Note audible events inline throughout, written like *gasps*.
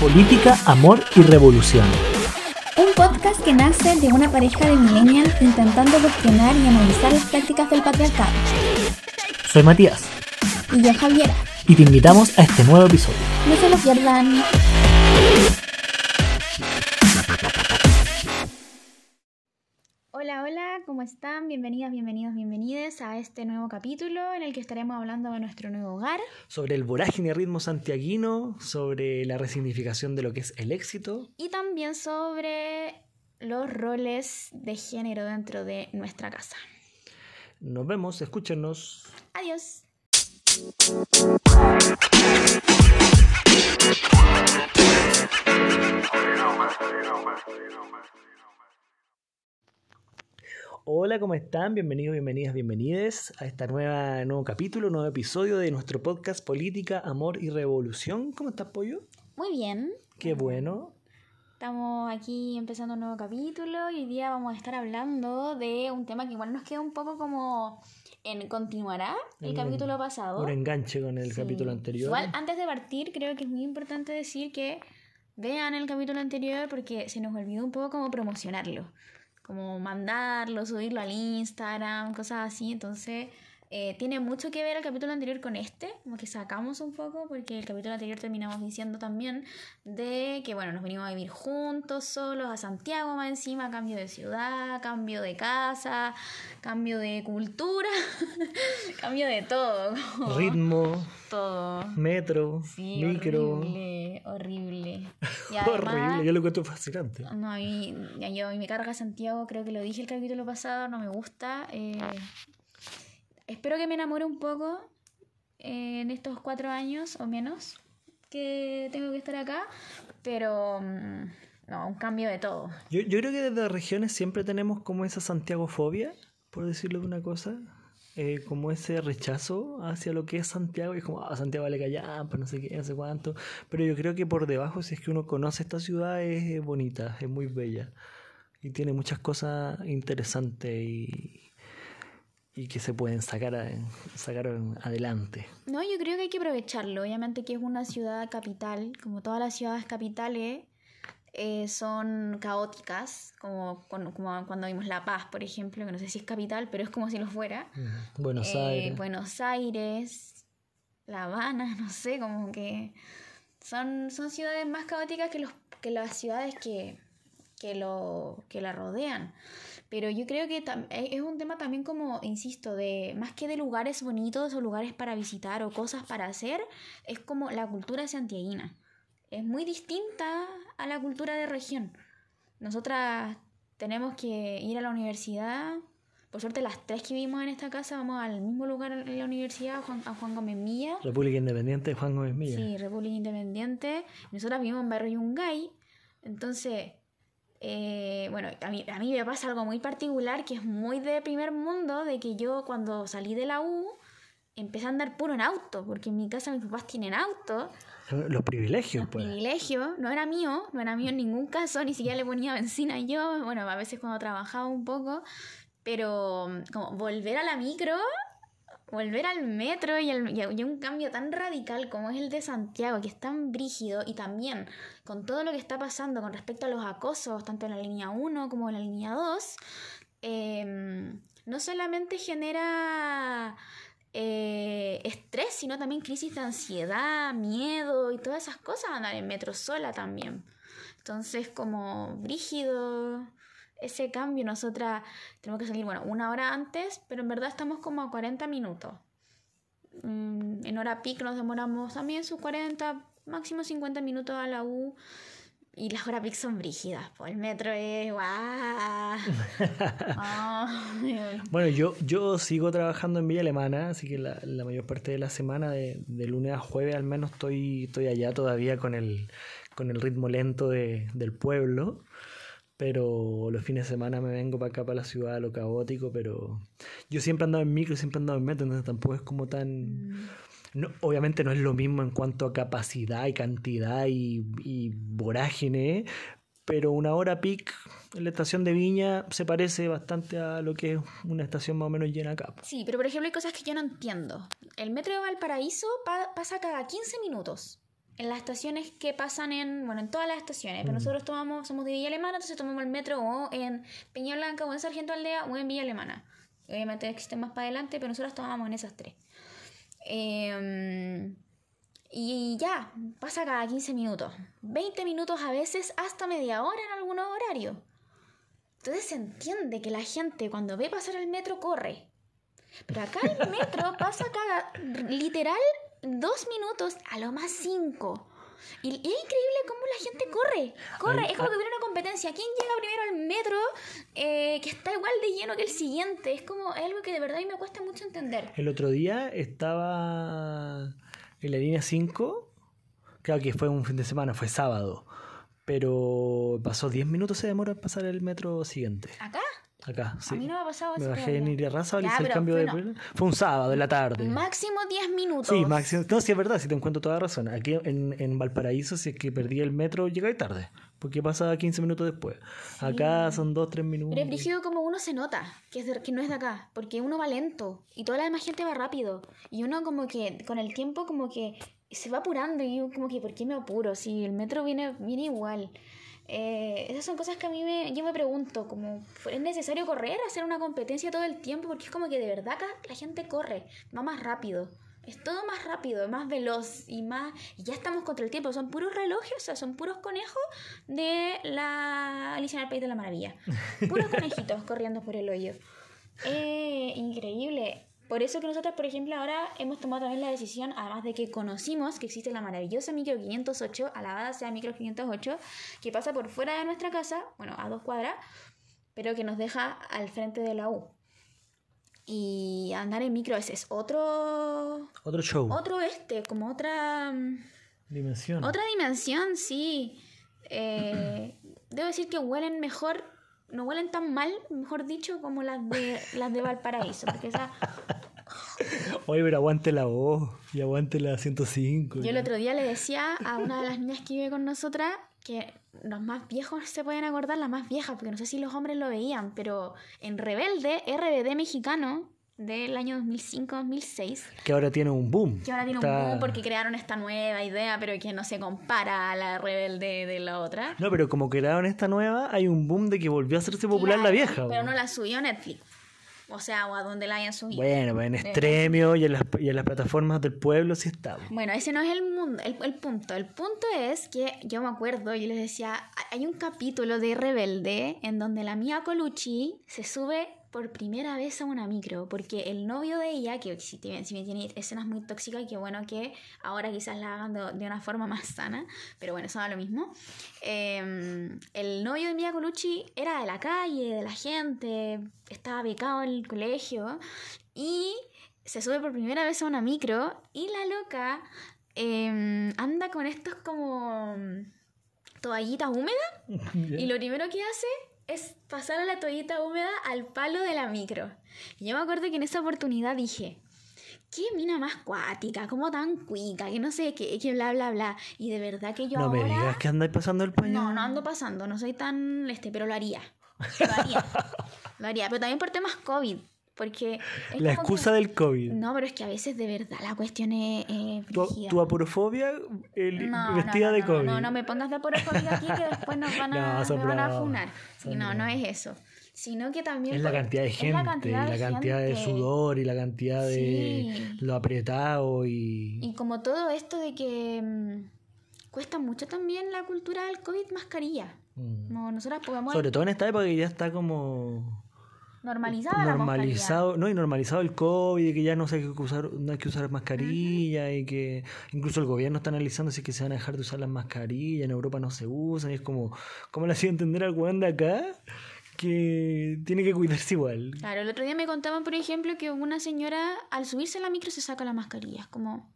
Política, Amor y Revolución. Un podcast que nace de una pareja de millennials intentando cuestionar y analizar las prácticas del patriarcado. Soy Matías Y yo, Javiera. y te invitamos a este nuevo episodio. No se lo pierdan. Hola, hola, ¿cómo están? Bienvenidas, bienvenidos, bienvenides a este nuevo capítulo en el que estaremos hablando de nuestro nuevo hogar. Sobre el vorágine ritmo santiaguino, sobre la resignificación de lo que es el éxito. y también sobre los roles de género dentro de nuestra casa. Nos vemos, escúchenos. Adiós. Hola, ¿cómo están? Bienvenidos, bienvenidas, bienvenides a este nueva nuevo capítulo, nuevo episodio de nuestro podcast Política, Amor y Revolución. ¿Cómo estás, Pollo? Muy bien. Qué bueno. Estamos aquí empezando un nuevo capítulo y hoy día vamos a estar hablando de un tema que igual nos queda un poco como en continuará el Un- capítulo pasado. Un enganche con el Sí. capítulo anterior. Igual antes de partir creo que es muy importante decir que vean el capítulo anterior porque se nos olvidó un poco como promocionarlo. Como mandarlo, subirlo al Instagram, cosas así. Entonces eh, tiene mucho que ver el capítulo anterior con este. Como que sacamos un poco porque el capítulo anterior terminamos diciendo también de que bueno, nos venimos a vivir juntos, solos, a Santiago más encima, cambio de ciudad, cambio de casa, cambio de cultura, *laughs* cambio de todo. como Ritmo, Todo. metro, Sí, micro. horrible, horrible. *laughs* Y Horrible, yo lo encuentro fascinante. no, a mí, yo, a mí me carga Santiago, creo que lo dije el capítulo pasado, no me gusta. eh, espero que me enamore un poco eh, en estos cuatro años o menos que tengo que estar acá, pero mm, no, un cambio de todo. Yo, yo creo que desde regiones siempre tenemos como esa Santiagofobia, por decirlo de una cosa. eh, como ese rechazo hacia lo que es Santiago. Y es como, ah, Santiago vale callampa, no sé qué, no sé cuánto. Pero yo creo que por debajo, si es que uno conoce esta ciudad, es bonita, es muy bella. Y tiene muchas cosas interesantes y, y que se pueden sacar, a- sacar adelante. No, yo creo que hay que aprovecharlo. Obviamente que es una ciudad capital, como todas las ciudades capitales, eh, son caóticas, como cuando vimos La Paz, por ejemplo, que no sé si es capital, pero es como si lo fuera. Buenos Eh, Aires. Buenos Aires, La Habana, *laughs* no sé, como que son, son ciudades más caóticas que, los, que las ciudades que, que, lo, que la rodean. Pero yo creo que e- es un tema también como, insisto, de más que de lugares bonitos o lugares para visitar o cosas para hacer, es como la cultura santiaguina. Es muy distinta a la cultura de región. Nosotras tenemos que ir a la universidad. Por suerte, las tres que vivimos en esta casa vamos al mismo lugar en la universidad, a Juan, a Juan Gómez Milla. República Independiente de Juan Gómez Milla. Sí, República Independiente. Nosotras vivimos en Barrio Yungay. Entonces, eh, bueno, a mí, a mí me pasa algo muy particular que es muy de primer mundo, de que yo cuando salí de la U empecé a andar puro en auto, porque en mi casa mis papás tienen auto. Los privilegios, pues. Privilegio, no era mío, no era mío en ningún caso, ni siquiera le ponía benzina yo, bueno, a veces cuando trabajaba un poco, pero como volver a la micro, volver al metro y, un cambio tan radical como es el de Santiago, que es tan brígido, y también con todo lo que está pasando con respecto a los acosos, tanto en la línea 1 como en la línea 2, em, no solamente genera eh, estrés, sino también crisis de ansiedad, miedo y todas esas cosas andar en metro sola también. Entonces, como brígido ese cambio, nosotras tenemos que salir, bueno, una hora antes, pero en verdad estamos como a 40 minutos. Mm, En hora pic nos demoramos también sus 40, máximo 50 minutos a la U. Y las horas pic son brígidas, pues el metro es guau. Ay, *laughs* *laughs* Bueno, yo, yo sigo trabajando en Villa Alemana, así que la, la mayor parte de la semana, de, de lunes a jueves al menos, estoy, estoy allá todavía con el, con el ritmo lento de, del pueblo. Pero los fines de semana me vengo para acá, para la ciudad, a lo caótico, pero yo siempre he andado en micro, siempre he andado en metro, entonces tampoco es como tan... No, obviamente no es lo mismo en cuanto a capacidad y cantidad y, y vorágine, pero una hora peak en la estación de Viña se parece bastante a lo que es una estación más o menos llena acá. Sí, pero por ejemplo hay cosas que yo no entiendo. El metro de Valparaíso pa- pasa cada 15 minutos. En las estaciones que pasan en, bueno, en todas las estaciones, pero Mm. nosotros tomamos, somos de Villa Alemana, entonces tomamos el metro o en Peña Blanca o en Sargento Aldea o en Villa Alemana. Obviamente existen más para adelante, pero nosotros tomamos en esas tres. Em, y ya, pasa cada 15 minutos. 20 minutos a veces hasta media hora en algunos horarios. Entonces se entiende que la gente cuando ve pasar el metro corre. Pero acá el metro pasa cada literal dos minutos, a lo más cinco. Y es increíble cómo la gente corre. Corre, es como que hubiera una competencia. ¿Quién llega primero al metro eh, que está igual de lleno que el siguiente? Es como es algo que de verdad a mí me cuesta mucho entender. El otro día estaba en la línea 5, claro que fue un fin de semana, fue sábado, pero pasó 10 minutos se demora en pasar el metro siguiente. ¿Acá? Acá, sí. A mí no me ha pasado Me bajé en. Irarrázaval, Ya, hice el cambio de... bueno, Fue un sábado en la tarde. Máximo 10 minutos. Sí, máximo. No, sí es verdad, sí te encuentro toda razón. Aquí en, en Valparaíso, si es que perdí el metro, llegué tarde. Porque pasa 15 minutos después. Acá son 2, 3 minutos. Pero es brígido como uno se nota que, es de- que no es de acá, porque uno va lento y toda la demás gente va rápido. Y uno como que con el tiempo como que se va apurando y como que ¿por qué me apuro? Si el metro viene, viene igual. Eh, esas son cosas que a mí me, yo me pregunto, como ¿es necesario correr, hacer una competencia todo el tiempo? Porque es como que de verdad acá la gente corre, va más rápido. Es todo más rápido, más veloz y más... Y ya estamos contra el tiempo. Son puros relojes, o sea, son puros conejos de la Alicia en el País de la Maravilla. Puros *laughs* conejitos corriendo por el hoyo. Eh, increíble. Por eso que nosotros, por ejemplo, ahora hemos tomado también la decisión, además de que conocimos que existe la maravillosa micro 508, alabada sea micro 508, que pasa por fuera de nuestra casa, bueno, a dos cuadras, pero que nos deja al frente de la U. Y andar en micro ese es otro, Otro show. otro este, como otra... mm, Dimensión. otra dimensión, sí. Eh, debo decir que huelen mejor, no huelen tan mal, mejor dicho, como las de las de Valparaíso, porque esa, Oye, pero aguante la voz. Y aguante la 105. yo el otro día le decía a una de las niñas que vive con nosotras que los más viejos se pueden acordar, las más viejas, porque no sé si los hombres lo veían, pero en Rebelde, RBD mexicano del año 2005-2006, Que ahora tiene un boom. que ahora tiene Está- un boom porque crearon esta nueva idea, pero que no se compara a la Rebelde de la otra. No, pero como crearon esta nueva, hay un boom de que volvió a hacerse popular la vieja. Pero no la subió Netflix. O sea, o a donde la hayan subido. Bueno, en Extremio y en, las, y en las plataformas del pueblo sí estamos. Bueno, ese no es el, mundo, el, el punto. El punto es que yo me acuerdo, yo les decía, hay un capítulo de Rebelde en donde la Mia Colucci se sube por primera vez a una micro, porque el novio de ella, que si bien, si tiene escenas muy tóxicas, que bueno que ahora quizás la hagan de, de una forma más sana, pero bueno, eso da lo mismo. Eh, el novio de Mia Colucci era de la calle, de la gente, estaba becado en el colegio y se sube por primera vez a una micro y la loca eh, anda con estos como toallitas húmedas *laughs* y lo primero que hace es pasar a la toallita húmeda al palo de la micro. Y yo me acuerdo que en esa oportunidad dije, qué mina más cuática, como tan cuica, que no sé qué, que bla, bla, bla. Y de verdad que yo no ahora... me digas que andáis pasando el paño. No, no ando pasando, no soy tan este, pero lo haría. Lo haría. *laughs* lo haría, pero también por temas COVID, porque La excusa que- del COVID. No, pero es que a veces de verdad la cuestión es eh, Tu, tu aporofobia el- No, vestida no, no, de no, COVID. No, no me pongas de aporofobia aquí que después nos van *laughs* a, me van a bravos, funar. Sí, no, no es eso. Sino que también Es la cantidad de gente, la cantidad y la de cantidad de sudor y la cantidad de Sí. lo apretado y... Y como todo esto de que mm, cuesta mucho también la cultura del COVID mascarilla. Mm. Como nosotras podemos Sobre todo en esta época que ya está como normalizada la normalizado, no, y normalizado el COVID, que ya no sé que usar, no hay que usar mascarilla y que incluso el gobierno está analizando si es que se van a dejar de usar las mascarillas, en Europa no se usan, y es como, ¿cómo le hacía entender al weón de acá que tiene que cuidarse igual? Claro, el otro día me contaban, por ejemplo, que una señora al subirse a la micro se saca la mascarilla. Es como...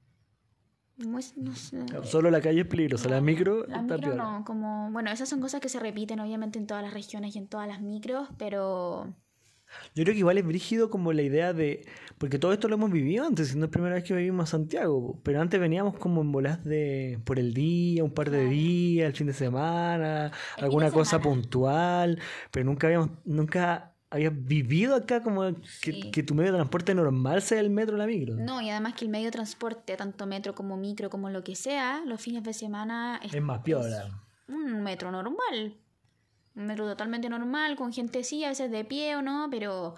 no sé. Solo la calle es peligrosa, la micro La está micro no, como... Bueno, esas son cosas que se repiten obviamente en todas las regiones y en todas las micros, pero... Yo creo que igual es brígido como la idea de. Porque todo esto lo hemos vivido antes, no es la primera vez que vivimos a Santiago. Pero antes veníamos como en bolas de. por el día, un par de días, el fin de semana, El alguna de cosa semana. puntual. Pero nunca habíamos. nunca habías vivido acá como que, Sí. que tu medio de transporte normal sea el metro o la micro. No, y además que el medio de transporte, tanto metro como micro, como lo que sea, los fines de semana es Es más piola. un metro normal. Un metro totalmente normal, con gente sí, a veces de pie o no, pero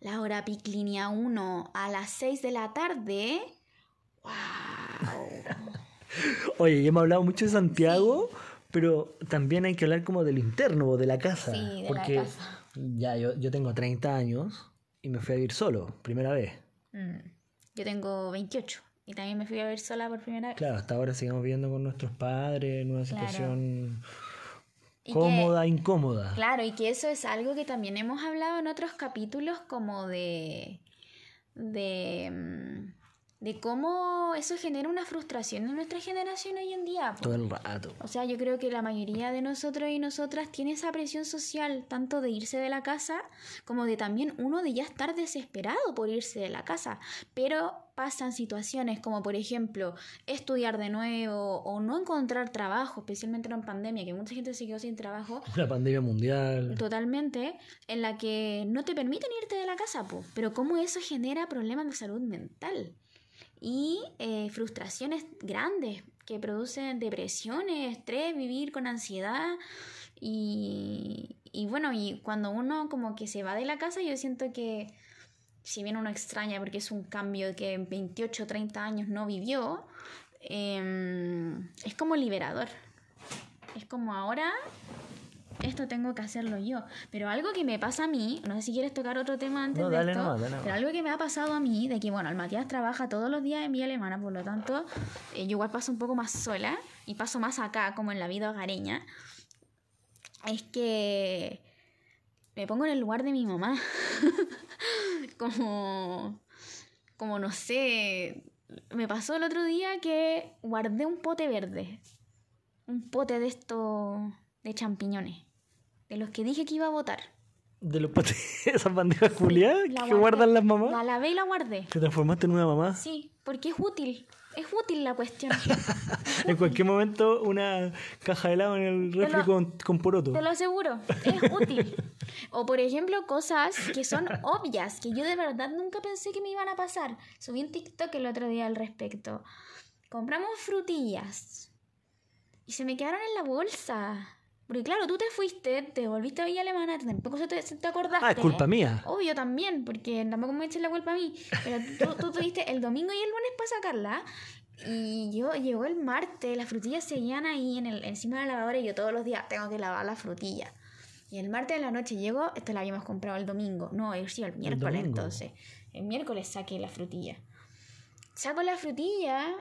la hora pic línea 1 a las 6 de la tarde. ¡Wow! *laughs* Oye, ya hemos hablado mucho de Santiago, pero también hay que hablar como del interno o de la casa. Sí, de la porque casa. ya yo, yo tengo 30 años y me fui a vivir solo, primera vez. Mm. Yo tengo 28 y también me fui a ver sola por primera vez. Claro, hasta ahora seguimos viviendo con nuestros padres en una Claro. Y que- cómoda, incómoda. Claro, y que eso es algo que también hemos hablado en otros capítulos como de de mm, de cómo eso genera una frustración en nuestra generación hoy en día. Todo el rato. O sea, yo creo que la mayoría de nosotros y nosotras tiene esa presión social, tanto de irse de la casa, como de también uno de ya estar desesperado por irse de la casa. Pero pasan situaciones como, por ejemplo, estudiar de nuevo o no encontrar trabajo, especialmente en pandemia, que mucha gente se quedó sin trabajo. *laughs* La pandemia mundial. Totalmente, en la que no te permiten irte de la casa, po. pero cómo eso genera problemas de salud mental y eh, frustraciones grandes que producen depresiones, estrés, vivir con ansiedad y, y bueno, y cuando uno como que se va de la casa, yo siento que si bien uno extraña porque es un cambio que en 28 30 años no vivió, em, es como liberador. Es como ahora esto tengo que hacerlo yo. Pero algo que me pasa a mí, no sé si quieres tocar otro tema antes No, de dale esto, nomás, dale pero algo que me ha pasado a mí, de que bueno, el Matías trabaja todos los días en Vía Alemana, por lo tanto, eh, yo igual paso un poco más sola y paso más acá, como en la vida hogareña, es que me pongo en el lugar de mi mamá. *laughs* como, como no sé, me pasó el otro día que guardé un pote verde, un pote de estos de champiñones, de los que dije que iba a botar. De los patés, *laughs* esas bandejas culiadas La que guardé. guardan las mamás. La lavé y la guardé. Te transformaste en una mamá. Sí, porque es útil. Es útil la cuestión. *laughs* En cualquier momento, una caja de helado en el refri lo- con, con poroto. Te lo aseguro, es útil. O por ejemplo, cosas que son obvias, que yo de verdad nunca pensé que me iban a pasar. Subí un TikTok el otro día al respecto. Compramos frutillas y se me quedaron en la bolsa. Porque claro, tú te fuiste, te volviste a Villa Alemana, tampoco se te, se te acordaste. Ah, es culpa mía. Obvio también, porque tampoco me eches la culpa a mí. Pero tú, tú tuviste el domingo y el lunes para sacarla. Y yo llegó el martes, las frutillas seguían ahí en el, encima de la lavadora y yo todos los días tengo que lavar las frutillas. Y el martes de la noche llegó, esto la habíamos comprado el domingo. No, el, sí, el miércoles entonces. El miércoles saqué la frutilla. Saco la frutilla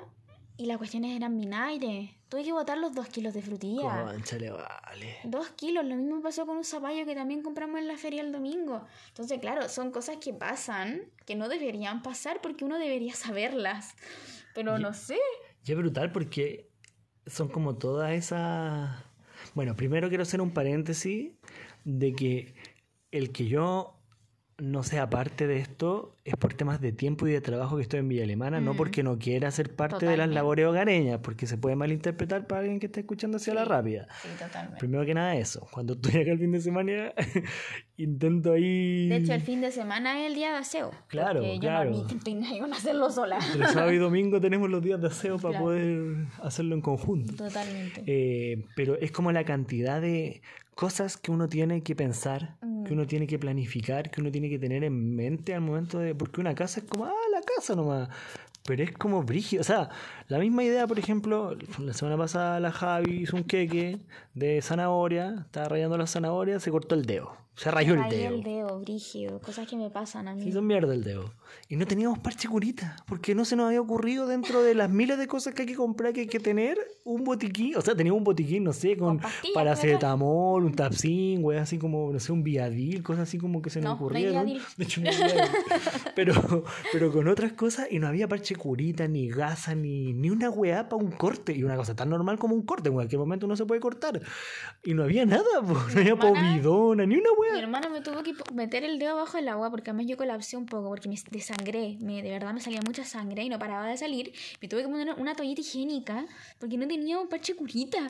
y las cuestiones eran vinagre. Tuve que botar los dos kilos de frutilla. Conchale, vale. Dos kilos, lo mismo pasó con un zapallo que también compramos en la feria el domingo. Entonces, claro, son cosas que pasan, que no deberían pasar porque uno debería saberlas. Pero no sé. Y es brutal porque son como todas esas... Bueno, primero quiero hacer un paréntesis de que el que yo no sea parte de esto es por temas de tiempo y de trabajo que estoy en Villa Alemana, no porque no quiera ser parte de las labores hogareñas, porque se puede malinterpretar para alguien que esté escuchando hacia la rápida. Sí, totalmente. Primero que nada eso, cuando estoy acá el fin de semana, *laughs* intento ahí... De hecho, el fin de semana es el día de aseo. Claro, porque claro. Yo no ni con hacerlo sola. Entre sábado y domingo tenemos los días de aseo para Claro. poder hacerlo en conjunto. Totalmente. Eh, pero es como la cantidad de cosas que uno tiene que pensar, Mm. que uno tiene que planificar, que uno tiene que tener en mente al momento de... Porque una casa es como, ah, la casa nomás. Pero es como brígido. O sea, la misma idea, por ejemplo, la semana pasada la Javi hizo un queque de zanahoria, estaba rayando la zanahoria, se cortó el dedo. Se rayó el dedo. el dedo, brígido. Cosas que me pasan a mí. Se hizo mierda el dedo. Y no teníamos parche curita, porque no se nos había ocurrido dentro de las miles de cosas que hay que comprar, que hay que tener, un botiquín. O sea, teníamos un botiquín, no sé, con Con paracetamol, un tapsin, güey, así como, no sé, un viadil, cosas así como que se nos No, no ocurrieron. Viadil. *laughs* De hecho, no pero, pero con otras cosas, y no había parche curita, ni gasa, ni, ni una weá para un corte. Y una cosa tan normal como un corte, en cualquier momento uno se puede cortar. Y no había nada, po, no había hermana- povidona, ni una weá. Mi hermano me tuvo que meter el dedo abajo del agua porque además yo colapsé un poco porque me desangré. Me, de verdad me salía mucha sangre y no paraba de salir. Me tuve que poner una toallita higiénica porque no tenía un parche curita.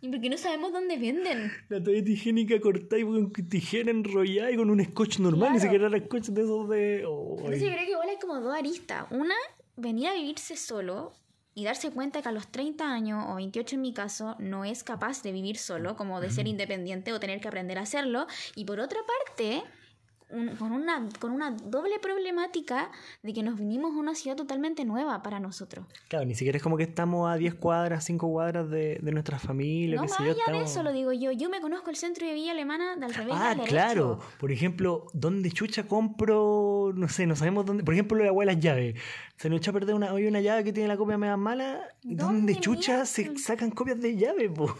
Y porque no sabemos dónde venden. La toallita higiénica cortada y con tijera enrollada y con un scotch normal, ni Claro. siquiera era scotch de esos de. oh, Entonces yo creo que igual hay como dos aristas. Una, venir a vivirse solo y darse cuenta que a los 30 años o 28 en mi caso no es capaz de vivir solo, como de ser independiente o tener que aprender a hacerlo. Y por otra parte, un- con, una, con una doble problemática de que nos vinimos a una ciudad totalmente nueva para nosotros. Claro, ni siquiera es como que estamos a 10 cuadras, 5 cuadras de, de nuestra familia. No más allá de eso lo digo yo. Yo me conozco el centro de Villa Alemana del revés Ah, claro. Por ejemplo, ¿dónde chucha compro? No sé, no sabemos dónde. Por ejemplo, la abuela las llaves. Se nos echó a perder una, hoy una llave que tiene la copia media mala. ¿Dónde, ¿Dónde chucha se sacan copias de llave, po?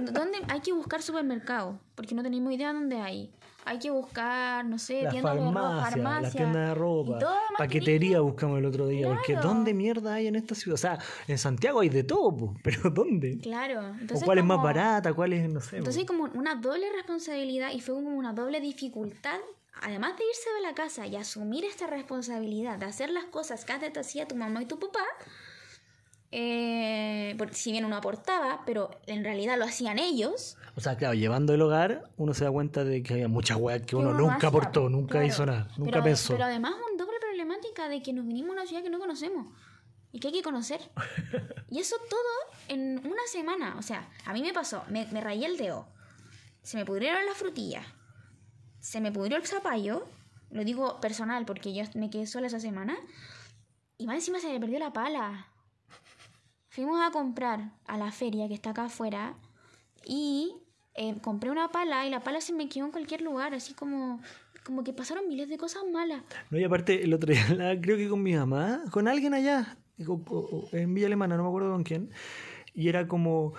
¿Dónde hay que buscar supermercado? Porque no tenemos idea dónde hay. Hay que buscar, no sé, La tiendas de ropa, farmacia, las tiendas de ropa, paquetería buscamos el otro día. Porque Claro. ¿dónde mierda hay en esta ciudad? O sea, en Santiago hay de todo, po, *laughs* pero ¿dónde? Claro. ¿O Entonces cuál es más como- barata? ¿Cuál es, no sé? po? Entonces hay como una doble responsabilidad y fue como una doble dificultad. Además de irse de la casa y asumir esta responsabilidad de hacer las cosas que antes te hacía tu mamá y tu papá, eh, si bien uno aportaba, pero en realidad lo hacían ellos, O sea, claro, llevando el hogar, uno se da cuenta de que había muchas weas que uno, uno no nunca aportó, pues, nunca claro. hizo nada, nunca pero, pensó. Pero además una doble problemática de que nos vinimos a una ciudad que no conocemos y que hay que conocer. *laughs* y eso todo en una semana. O sea, a mí me pasó, me, me rayé el dedo, se me pudrieron las frutillas, se me pudrió el zapallo, lo digo personal porque yo me quedé sola esa semana, y más encima se me perdió la pala. Fuimos a comprar a la feria que está acá afuera y eh, compré una pala y la pala se me quedó en cualquier lugar, así como, como que pasaron miles de cosas malas. No, y aparte, el otro día, *laughs* la- creo que con mi mamá, con alguien allá, en Villa Alemana, no me acuerdo con quién, y era como,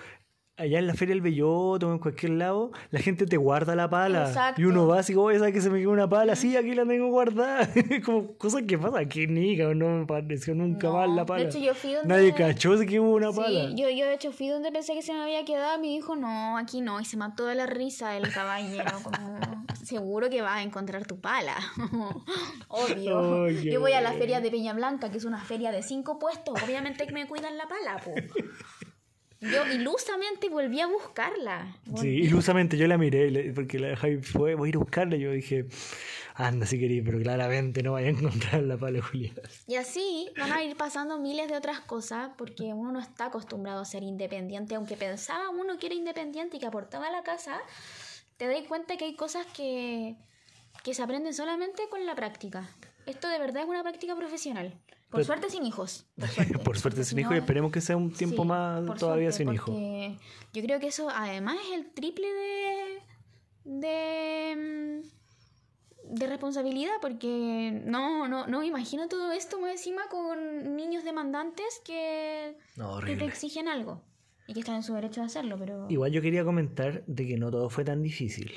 allá en la Feria del Belloto o en cualquier lado, la gente te guarda la pala. Exacto. Y uno va así como, oye, ¿sabes que se me quedó una pala? Sí, aquí la tengo guardada. *laughs* como cosas que pasan, aquí ni, cabrón, no me pareció nunca No, más la de pala. hecho, yo fui donde- Nadie cachó que hubo una pala. Yo, yo de hecho fui donde pensé que se me había quedado y me dijo, no, aquí no, y se mató de la risa el caballero, *laughs* como, seguro que vas a encontrar tu pala. *laughs* Obvio. Qué yo voy a la feria de Peña Blanca, que es una feria de cinco puestos, obviamente que me cuidan la pala, po. Yo ilusamente volví a buscarla. Sí, ilusamente yo la miré, porque la Javi fue, voy a ir a buscarla, yo dije, anda si queréis, pero claramente no vaya a encontrar la pala Julián. Y así van a ir pasando miles de otras cosas porque uno no está acostumbrado a ser independiente, aunque pensaba uno que era independiente y que aportaba a la casa, te das cuenta que hay cosas que, que se aprenden solamente con la práctica. Esto de verdad es una práctica profesional. Por Pero- suerte sin hijos. *laughs* Por suerte, Por suerte porque sin si hijo no- y esperemos que sea un tiempo Sí, más todavía suerte, sin hijo. porque Yo creo que eso además es el triple de. de. mm, de responsabilidad, porque no, no, no imagino todo esto más encima con niños demandantes que, No, que te exigen algo. Y que están en su derecho de hacerlo, pero. Igual yo quería comentar de que no todo fue tan difícil.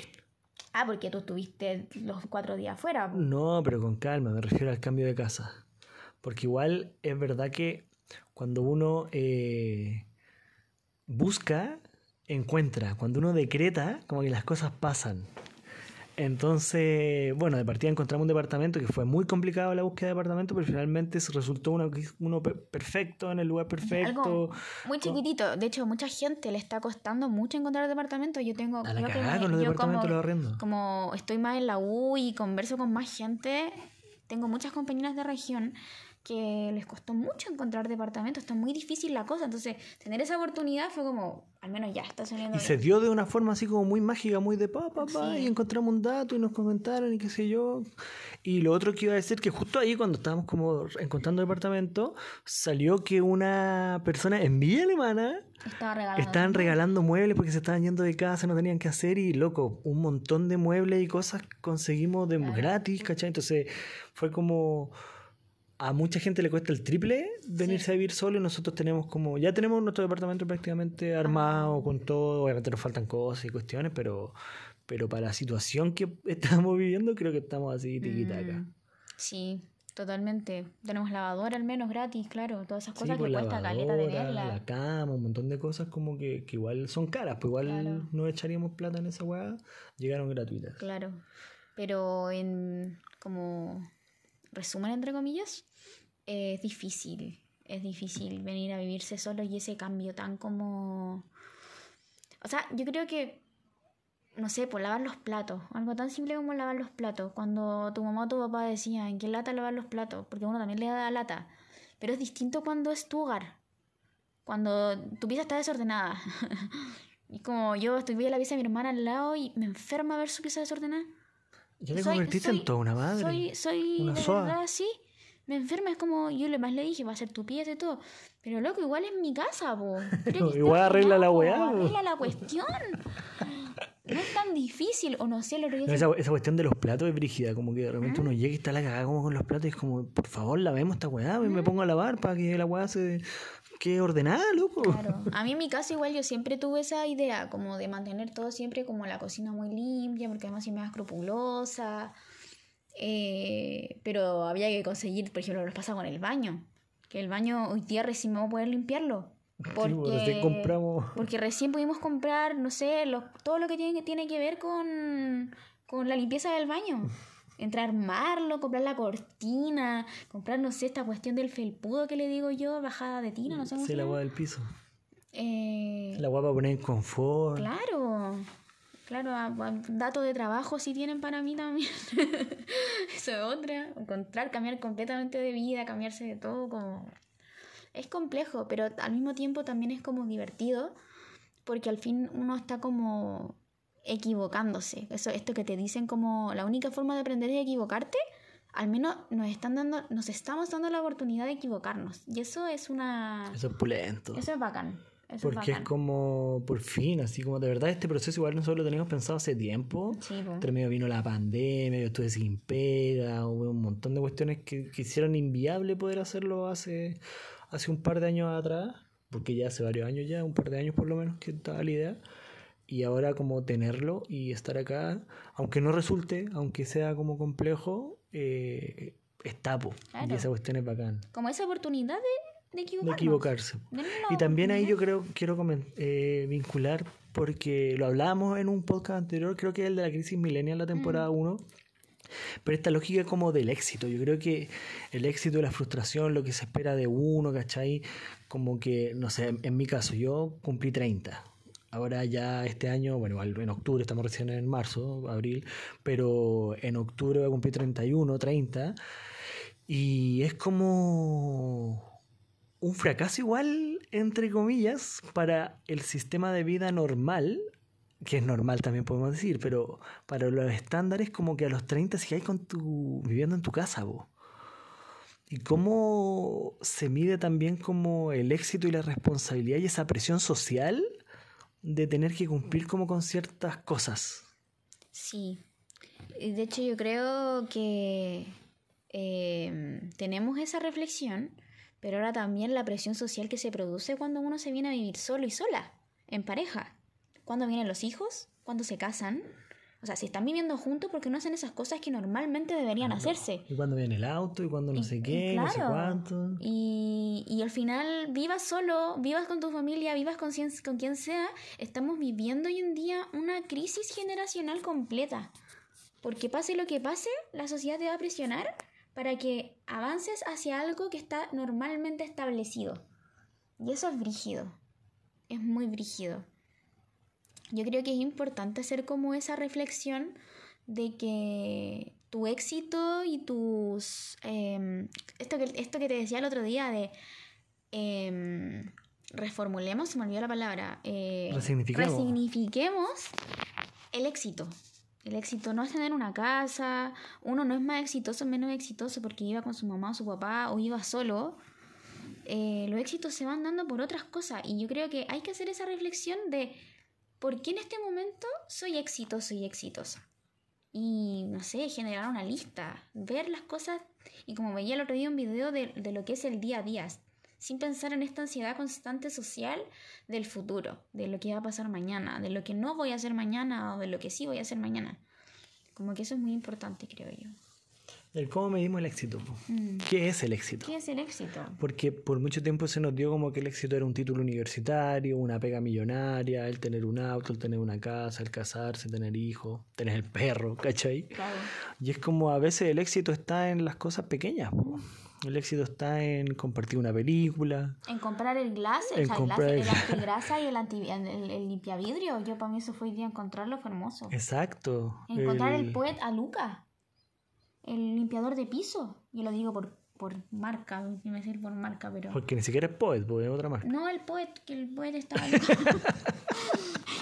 Ah, porque tú estuviste los cuatro días afuera. No, pero con calma, me refiero al cambio de casa. Porque igual es verdad que cuando uno eh, busca, encuentra. Cuando uno decreta, como que las cosas pasan. Entonces, bueno, de partida encontramos un departamento que fue muy complicado la búsqueda de departamento, pero finalmente resultó uno, uno pe- perfecto, en el lugar perfecto. Algo muy chiquitito. De hecho, mucha gente le está costando mucho encontrar departamento. Yo tengo. A la creo que me- con los yo departamentos como- arrendos. como estoy más en la U y converso con más gente, tengo muchas compañeras de región que les costó mucho encontrar departamentos, está muy difícil la cosa, entonces tener esa oportunidad fue como, al menos ya está saliendo Y se dio de una forma así como muy mágica, muy de pa, pa, pa, Sí. y encontramos un dato y nos comentaron y qué sé yo. Y lo otro que iba a decir, que justo ahí cuando estábamos como encontrando departamento, salió que una persona en Villa Alemana Estaba regalando. estaban regalando muebles porque se estaban yendo de casa, no tenían que hacer y loco, un montón de muebles y cosas conseguimos de gratis, ¿cachai? Entonces fue como... A mucha gente le cuesta el triple venirse a vivir solo y nosotros tenemos como... Ya tenemos nuestro departamento prácticamente armado con todo, obviamente nos faltan cosas y cuestiones, pero, pero para la situación que *laughs* estamos viviendo creo que estamos así tiquitaca. Mm, sí, Totalmente. Tenemos lavadora al menos gratis, claro. Todas esas cosas pues que cuesta caleta lavadora, tenerla. la cama, un montón de cosas como que, que igual son caras, pues igual Claro. no echaríamos plata en esa weá, llegaron gratuitas. Claro. Pero en como resumen entre comillas, es difícil. Es difícil venir a vivirse solo y ese cambio tan como. O sea, yo creo que. No sé, por lavar los platos. Algo tan simple como lavar los platos. Cuando tu mamá o tu papá decían que lata lavar los platos, porque uno también le da lata. Pero es distinto cuando es tu hogar. Cuando tu pieza está desordenada. *laughs* y como yo estoy en la pieza de mi hermana al lado y me enferma ver su pieza desordenada. Ya te Soy- convertiste soy- en toda una madre. Soy, soy Una de soa. verdad así. Me enferma, es como yo le más le dije, va a ser tu pieza y todo. Pero loco, igual es mi casa, po. *laughs* Que Igual arregla la weá. Arregla la cuestión. No es tan difícil, o no sé, otro día No, esa, esa cuestión de los platos es brígida, como que de repente ¿Mm? uno llega y está la cagada como con los platos y es como, por favor, lavemos esta weá, me pongo a lavar para que la weá se quede ordenada, loco. Claro. *laughs* A mí en mi casa igual yo siempre tuve esa idea, como de mantener todo siempre como la cocina muy limpia, porque además soy más escrupulosa. Eh, pero había que conseguir, por ejemplo, lo que pasa con el baño. Que el baño hoy día recién vamos a poder limpiarlo. Sí, Porque, pues, recién compramos. *laughs* porque recién pudimos comprar, no sé, lo- todo lo que tiene, tiene que ver con, con la limpieza del baño. Entrar a armarlo, comprar la cortina, comprar, no sé, esta cuestión del felpudo que le digo yo, bajada de tina, no sé Sí, se la weá del piso. Eh, La para poner en confort. Claro, claro, datos de trabajo sí tienen para mí también. *laughs* Eso es otra. Encontrar, cambiar completamente de vida, cambiarse de todo, como... Es complejo, pero al mismo tiempo también es como divertido, porque al fin uno está como equivocándose. Eso, esto que te dicen como la única forma de aprender es equivocarte, al menos nos están dando, nos estamos dando la oportunidad de equivocarnos. Y eso es una... Eso es pulento. Eso es bacán. Eso Porque es es como, por fin, así como de verdad este proceso igual nosotros lo teníamos pensado hace tiempo. Sí. Entre medio vino la pandemia, yo estuve sin pega, hubo un montón de cuestiones que, que hicieron inviable poder hacerlo hace, hace un par de años atrás, porque ya hace varios años ya, un par de años por lo menos que estaba la idea. Y ahora como tenerlo y estar acá, aunque no resulte, aunque sea como complejo, eh, po. Y esa cuestión es bacán. como esa oportunidad de, de equivocarse. Y también ahí yo creo quiero eh, vincular, porque lo hablábamos en un podcast anterior, creo que es el de la crisis millennial, la temporada 1. Pero esta lógica como del éxito, yo creo que el éxito, la frustración, lo que se espera de uno, ¿cachai? Como que, no sé, en mi caso, yo cumplí 30. Ahora ya este año, bueno, en octubre, estamos recién en marzo, abril, pero en octubre voy a cumplir 31, 30. Y es como un fracaso igual, entre comillas, para el sistema de vida normal, que es normal también podemos decir, pero para los estándares como que a los 30 sigáis con tu, viviendo en tu casa, vos. Y cómo se mide también como el éxito y la responsabilidad y esa presión social de tener que cumplir como con ciertas cosas. Sí. De hecho, yo creo que eh, tenemos esa reflexión, pero ahora también la presión social que se produce cuando uno se viene a vivir solo y sola, en pareja. Cuando vienen los hijos, cuando se casan. O sea, si están viviendo juntos, porque no hacen esas cosas que normalmente deberían hacerse? Y cuando viene el auto, y cuando no Y- sé y qué, no sé claro. cuánto. Y, y al final, vivas solo, vivas con tu familia, vivas con, con quien sea, estamos viviendo hoy en día una crisis generacional completa. Porque pase lo que pase, la sociedad te va a presionar para que avances hacia algo que está normalmente establecido. Y eso es brígido. Es muy brígido. Yo creo que es importante hacer como esa reflexión de que tu éxito y tus... em, esto, que, esto que te decía el otro día de... em, reformulemos, se me olvidó la palabra. eh, Resignifiquemos. resignifiquemos el éxito. El éxito no es tener una casa, uno no es más exitoso, menos exitoso porque iba con su mamá o su papá o iba solo. Eh, los éxitos se van dando por otras cosas y yo creo que hay que hacer esa reflexión de por qué en este momento soy exitoso y exitosa. Y no sé, generar una lista, ver las cosas y como veía el otro día un video de, de lo que es el día a día, sin pensar en esta ansiedad constante social del futuro, de lo que va a pasar mañana, de lo que no voy a hacer mañana o de lo que sí voy a hacer mañana. Como que eso es muy importante, creo yo. El cómo medimos el éxito. Mm. ¿Qué es el éxito? ¿Qué es el éxito? Porque por mucho tiempo se nos dio como que el éxito era un título universitario, una pega millonaria, el tener un auto, el tener una casa, el casarse, tener hijos, tener el perro, ¿cachai? Claro. Y es como a veces el éxito está en las cosas pequeñas. po. El éxito está en compartir una película. En comprar el glass, el, comprar glass, el- el antigrasa y el, anti, el, el limpiavidrio. Yo para mí eso fue hoy día encontrarlo, fue hermoso. Exacto. Encontrar el poet a Luca, el limpiador de piso. Yo lo digo por, por marca, no me decir por marca, pero... Porque ni siquiera es Poet, porque es otra marca. No, el poet, que el poet estaba *laughs* Luca.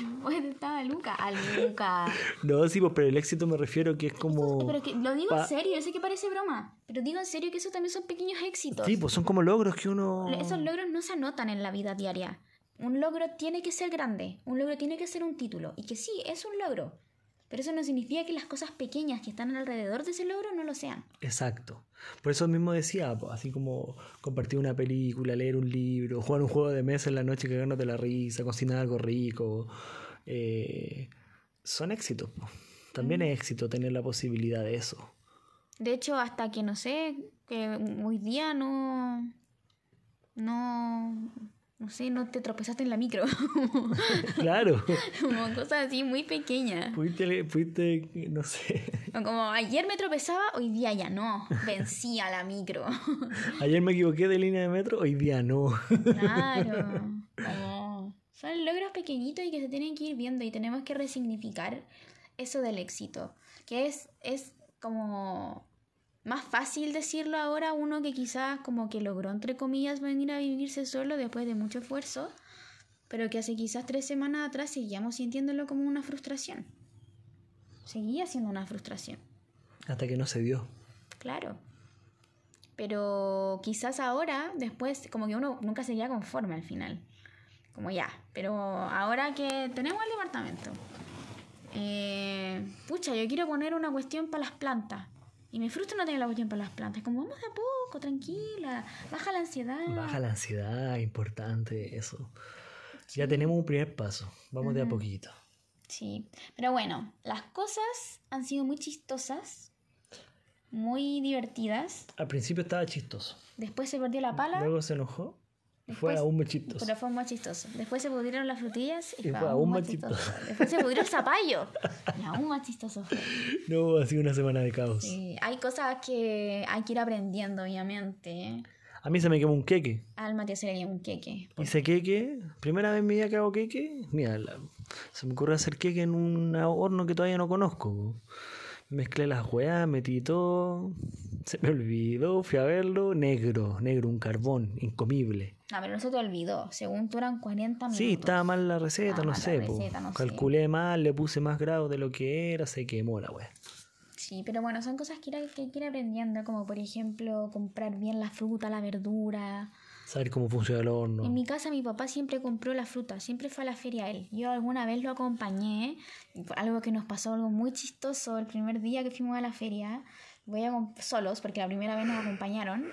el poet estaba Luca. A Luca. No, sí, pues, pero el éxito me refiero que es como... Pero que, lo digo pa- en serio, yo sé que parece broma, pero digo en serio que eso también son pequeños éxitos. Sí, pues son como logros que uno... Esos logros no se anotan en la vida diaria. Un logro tiene que ser grande, un logro tiene que ser un título, y que sí, es un logro. Pero eso no significa que las cosas pequeñas que están alrededor de ese logro no lo sean. Exacto. Por eso mismo decía, así como compartir una película, leer un libro, jugar un juego de mesa en la noche cagándote la risa, cocinar algo rico, eh, son éxitos. También es éxito tener la posibilidad de eso. De hecho, hasta que no sé, que hoy día no. No. No sé, no te tropezaste en la micro. *laughs* claro. *laughs* como cosas así muy pequeñas. Fuiste, fuiste, no sé. O Como ayer me tropezaba, hoy día ya no. Vencí a la micro. *laughs* Ayer me equivoqué de línea de metro, hoy día no. Claro. Como son logros pequeñitos y que se tienen que ir viendo y tenemos que resignificar eso del éxito. Que es, es como más fácil decirlo ahora uno que quizás como que logró, entre comillas, venir a vivirse solo después de mucho esfuerzo, pero que hace quizás tres semanas atrás seguíamos sintiéndolo como una frustración. Seguía siendo una frustración. Hasta que no se dio. Claro. Pero quizás ahora, después, como que uno nunca sería conforme al final. Como ya. Pero ahora que tenemos el departamento. eh, pucha, yo quiero poner una cuestión para las plantas. Y me frustra no tener la cuestión para las plantas. Como vamos de a poco, tranquila. Baja la ansiedad. Baja la ansiedad, importante eso. Ya tenemos un primer paso. Vamos de a poquito. Sí. Pero bueno, las cosas han sido muy chistosas. Muy divertidas. Al principio estaba chistoso. Después se perdió la pala. Luego se enojó. Y Fue aún más chistoso. Pero fue más chistoso. Después se pudrieron las frutillas y, fue, aún más chistoso. Después se pudrió el *laughs* zapallo y aún más chistoso fue. No, ha sido una semana de caos. Sí, hay cosas que hay que ir aprendiendo, obviamente. A mí se me quemó un queque. Al Matías se le un queque. Hice queque. Primera vez en mi vida que hago queque. Mira, la- se me ocurre hacer queque en un horno que todavía no conozco. Mezclé las weas, metí todo. Se me olvidó, fui a verlo. Negro, negro, un carbón, incomible. No, pero no se te olvidó. Según tú eran 40 minutos. Sí, estaba mal la receta, no po. receta, no sé. Calculé mal, le puse más grado de lo que era, se quemó la wea. Sí, pero bueno, son cosas que hay que ir aprendiendo, como por ejemplo comprar bien la fruta, la verdura. Saber cómo funciona el horno. En mi casa mi papá siempre compró la fruta, siempre fue a la feria él. Yo alguna vez lo acompañé, algo que nos pasó algo muy chistoso el primer día que fuimos a la feria. Voy a solos porque la primera vez nos acompañaron.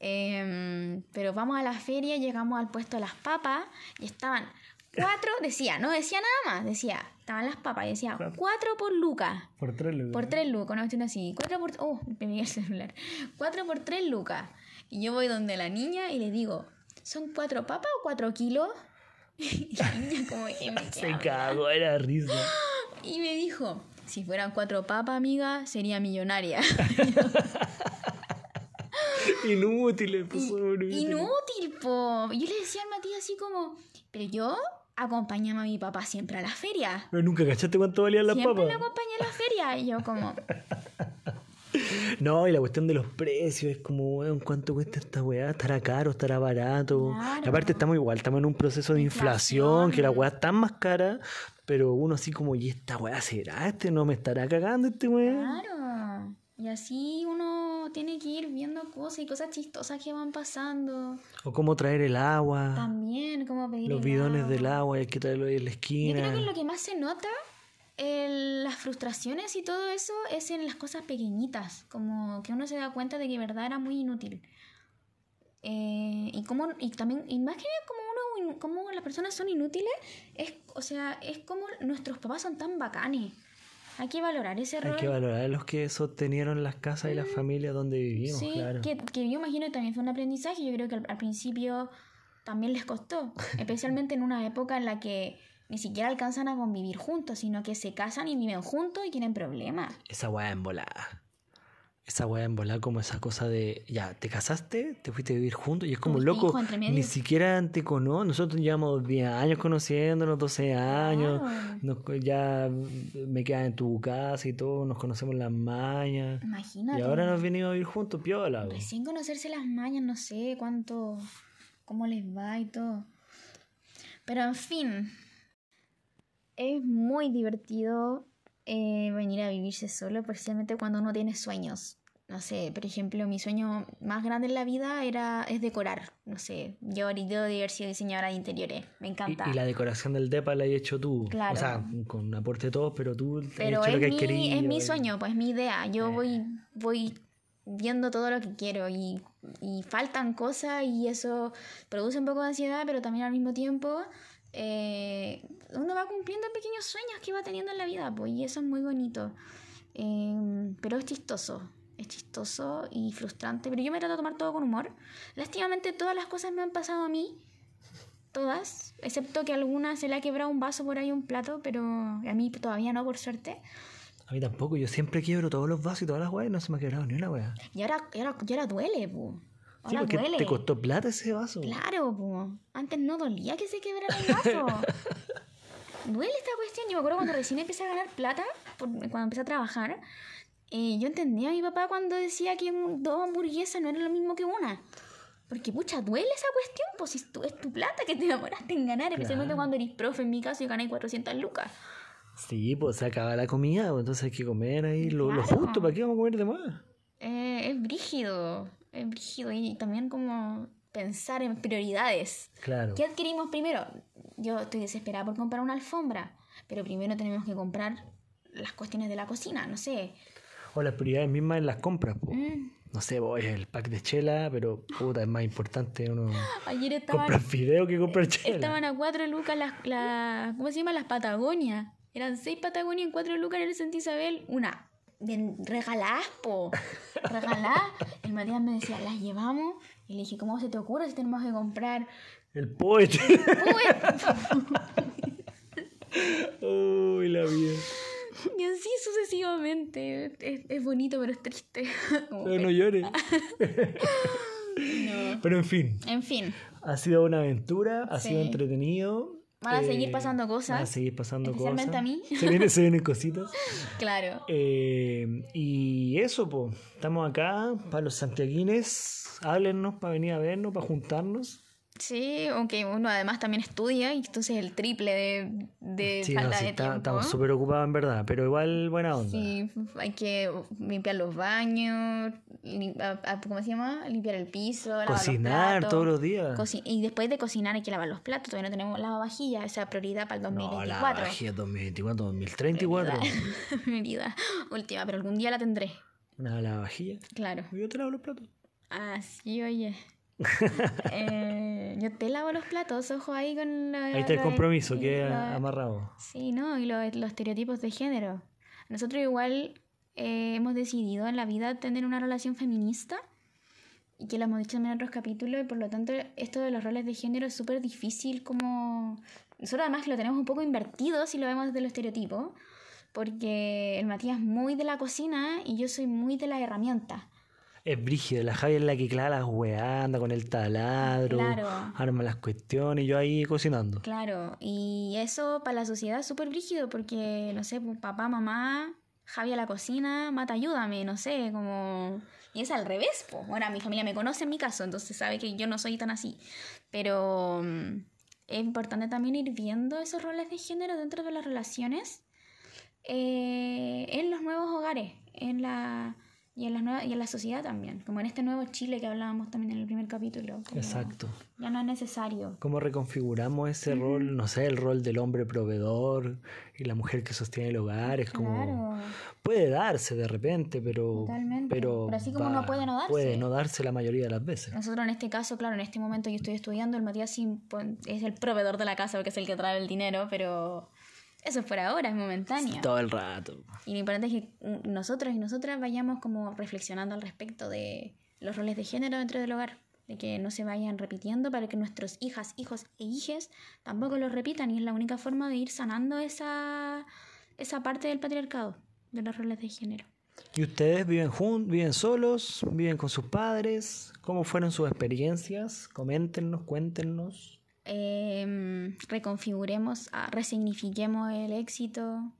Em, pero vamos a la feria, llegamos al puesto de las papas y estaban cuatro, decía, no decía nada más, decía, estaban las papas y decía cuatro por lucas. Por tres lucas. Por tres lucas, una cuestión así. Cuatro por... Oh, *laughs* me el celular. Cuatro por tres lucas. Y yo voy donde la niña y le digo, ¿son cuatro papas o cuatro kilos? *laughs* Y la niña como que me *laughs* Se cagó, era risa. *gasps* Y me dijo, si fueran cuatro papas, amiga, sería millonaria. Inútiles, pues son inútiles. Inútil, po. Yo le decía al Matías así como, pero yo acompañaba a mi papá siempre a la feria. Pero nunca cachaste cuánto valían las Siempre papas. lo acompañé a la feria. Y yo como, *laughs* *laughs* No, y la cuestión de los precios es como, weón, ¿cuánto cuesta esta weá? ¿Estará caro? ¿Estará barato? Claro. Y aparte estamos igual, estamos en un proceso de inflación, Inflación. que la weá está más cara, pero uno así como, ¿y esta weá será? ¿Este no me estará cagando este weá? Claro. Y así uno tiene que ir viendo cosas y cosas chistosas que van pasando. O cómo traer el agua, También, como pedir los el bidones agua. del agua, hay que traerlo ahí en la Yo esquina. creo que lo que más se nota las frustraciones y todo eso es en las cosas pequeñitas. Como que uno se da cuenta de que verdad era muy inútil. Eh, y como y también nada como uno como las personas son inútiles es o sea es como nuestros papás son tan bacanes Hay que valorar ese rol. Hay que valorar los que sostenieron las casas y las familias donde vivimos, Sí, claro. que, que yo imagino que también fue un aprendizaje. Yo creo que al, al principio también les costó, *laughs* especialmente en una época en la que ni siquiera alcanzan a convivir juntos, sino que se casan y viven juntos y tienen problemas. Esa weá en volada. Esa weá en volada como esa cosa de, ya, te casaste, te fuiste a vivir juntos y es como loco, ni siquiera te conozco, nosotros llevamos 10 años conociéndonos, 12 años, Claro. nos- ya me quedas en tu casa y todo, nos conocemos las mañas. Imagínate. Y ahora nos venido a vivir juntos, piola. weón. Recién conocerse las mañas, no sé cuánto, cómo les va y todo. Pero en fin, es muy divertido eh, venir a vivirse solo, especialmente cuando uno tiene sueños. No sé, por ejemplo, mi sueño más grande en la vida era es decorar. No sé, yo ahorita de haber sido diseñadora de interiores. Me encanta. Y, y la decoración del DEPA la has hecho tú. Claro. O sea, con un aporte de todos, pero tú Pero has hecho es lo que has mi, querido. es mi sueño, pues mi idea. Yo Eh. voy, voy viendo todo lo que quiero y, y faltan cosas y eso produce un poco de ansiedad, pero también al mismo tiempo eh, uno va cumpliendo pequeños sueños que va teniendo en la vida, pues, y eso es muy bonito. Eh, pero es chistoso, es chistoso y frustrante, pero yo me trato de tomar todo con humor. Lástimamente todas las cosas me han pasado a mí, todas, excepto que a algunas se le ha quebrado un vaso por ahí, un plato, pero a mí todavía no, por suerte. A mí tampoco, yo siempre quiebro todos los vasos y todas las weas y no se me ha quebrado ni una wea. Y ahora, y ahora, y ahora duele, pu. Sí, Ahora porque duele. te costó plata ese vaso. Claro, pu. Antes no dolía que se quebrara el vaso. *laughs* duele esta cuestión. Yo me acuerdo cuando recién empecé a ganar plata, por- cuando empecé a trabajar, eh, yo entendía a mi papá cuando decía que dos hamburguesas no era lo mismo que una. Porque, pucha, duele esa cuestión, pues si es tu, es tu plata que te demoraste en ganar, especialmente Claro. cuando eres profe, en mi caso, y gané 400 lucas. Sí, pues se acaba la comida, entonces hay que comer ahí lo, lo Claro. justo, ¿para qué vamos a comer de más? Eh, es brígido, es brígido. Y también como pensar en prioridades. Claro. ¿Qué adquirimos primero? Yo estoy desesperada por comprar una alfombra, pero primero tenemos que comprar las cuestiones de la cocina, no sé. O las prioridades mismas en las compras. Mm, No sé, voy el pack de chela, pero puta, es más importante uno *laughs* Ayer estaban, comprar fideo que comprar chela. estaban a cuatro lucas las, las, ¿cómo se llama? Las Patagonias. Eran seis Patagonias en cuatro lucas en el Santa Isabel. Una, bien regaladas, po. Regaladas. El Matías me decía, las llevamos. Y le dije, ¿cómo se te ocurre si tenemos que comprar El poete. Uy, *laughs* Uy, la vida. Y así sucesivamente. Es, es bonito, pero es triste. *laughs* Pero no llores. *laughs* no. Pero en fin, En fin, ha sido una aventura, ha sido entretenido. Van a eh, seguir pasando cosas, Van a seguir pasando especialmente cosas. a mí. Se vienen, se vienen *laughs* cositas. claro. Eh, y eso, pues, estamos acá para los santiaguines. Háblennos para venir a vernos, para juntarnos. Sí, aunque uno además también estudia y entonces el triple de, de Sí, no, falta sí, de está- tiempo. estamos súper ocupados en verdad, pero igual buena onda. Sí, hay que limpiar los baños, ¿cómo se llama? Limpiar el piso, lavar los Cocinar platos. todos los días. Coci- y después de cocinar hay que lavar los platos, todavía no tenemos lavavajillas, esa es prioridad para el no, 2024. la bajía 2024, 2034. Mi vida última, pero algún día la tendré. Una lavavajilla. Claro. Yo te lavo los platos. Ah, sí, oye. *laughs* Eh, yo te lavo los platos, ojo ahí con la... Ahí está el de- compromiso, que amarrado. Sí, ¿no? Y lo- los estereotipos de género. Nosotros igual eh, hemos decidido en la vida tener una relación feminista y que lo hemos dicho también en otros capítulos y por lo tanto esto de los roles de género es súper difícil como... Nosotros además lo tenemos un poco invertido si lo vemos desde los estereotipos porque el Matías es muy de la cocina y yo soy muy de las herramientas. Es brígido, la Javi es la que clava las weas, anda con el taladro, Claro. arma las cuestiones y yo ahí cocinando. Claro, y eso para la sociedad es súper brígido porque, no sé, pues, papá, mamá, Javi a la cocina, Mata, ayúdame, no sé, como... Y es al revés, pues. Bueno, mi familia me conoce en mi caso, entonces sabe que yo no soy tan así. Pero mm, es importante también ir viendo esos roles de género dentro de las relaciones eh, en los nuevos hogares, en la... Y en, la nueva, y en la sociedad también, como en este nuevo Chile que hablábamos también en el primer capítulo. Exacto. Ya no es necesario. ¿Cómo reconfiguramos ese rol? No sé, el rol del hombre proveedor y la mujer que sostiene el hogar. Es como. Claro. Puede darse de repente, pero. Totalmente. Pero, Pero así como no puede no darse. Puede no darse la mayoría de las veces. Nosotros en este caso, claro, en este momento yo estoy estudiando, el Matías pues, es el proveedor de la casa porque es el que trae el dinero, pero Eso es por ahora, es momentáneo. Todo el rato. Y lo importante es que nosotros y nosotras vayamos como reflexionando al respecto de los roles de género dentro del hogar, de que no se vayan repitiendo para que nuestros hijas, hijos e hijes tampoco los repitan y es la única forma de ir sanando esa, esa parte del patriarcado, de los roles de género. ¿Y ustedes viven juntos, viven solos, viven con sus padres? ¿Cómo fueron sus experiencias? Coméntenos, cuéntenos. Em, reconfiguremos, ah, resignifiquemos el éxito,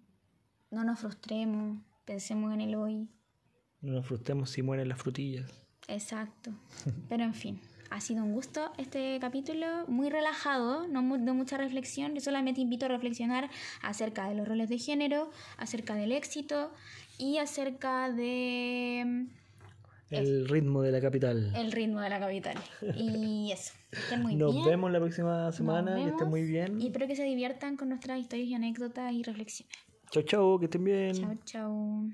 no nos frustremos, pensemos en el hoy. No nos frustremos si mueren las frutillas. Exacto. *laughs* Pero en fin, ha sido un gusto este capítulo, muy relajado, no mu- de mucha reflexión. Yo solamente invito a reflexionar acerca de los roles de género, acerca del éxito y acerca de el ritmo de la capital. El ritmo de la capital. Y *laughs* eso. Estén muy Nos vemos la próxima semana. Que estén muy bien. Y espero que se diviertan con nuestras historias y anécdotas y reflexiones. Chau, chau. Que estén bien. Chau, chau.